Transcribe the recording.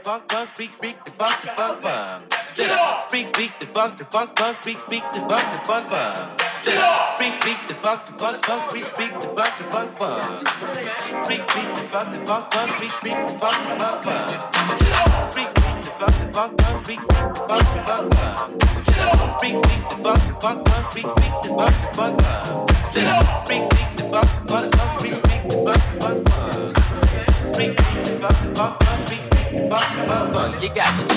funk, funk, freak, freak, the funk, the funk, funk. Freak, freak, the funk, the funk, funk, freak, freak, the funk, the funk, funk. Freak, freak, the funk, the funk, funk, freak, freak, the the. Freak, freak, the funk, the funk, funk, freak, freak, the funk, the funk, funk. Sit up. Freak, freak, the funk, the funk, funk, freak, freak, the funk, the funk, funk. Freak, freak, the the freak, freak, the funk, the funk, funk. Freak, freak, the funk, the funk, funk, freak, freak, the the. You got to.